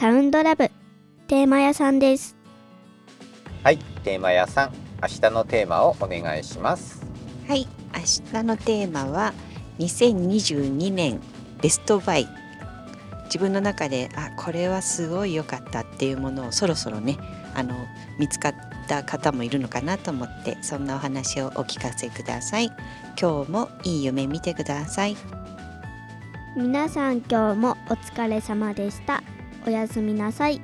サウンドラブテーマ屋さんです。はい、テーマ屋さん、明日のテーマをお願いします。はい、明日のテーマは2022年ベストバイ。自分の中であこれはすごい良かったっていうものをそろそろねあの見つかった方もいるのかなと思ってそんなお話をお聞かせください。今日もいい夢見てください。皆さん今日もお疲れ様でしたおやすみなさい。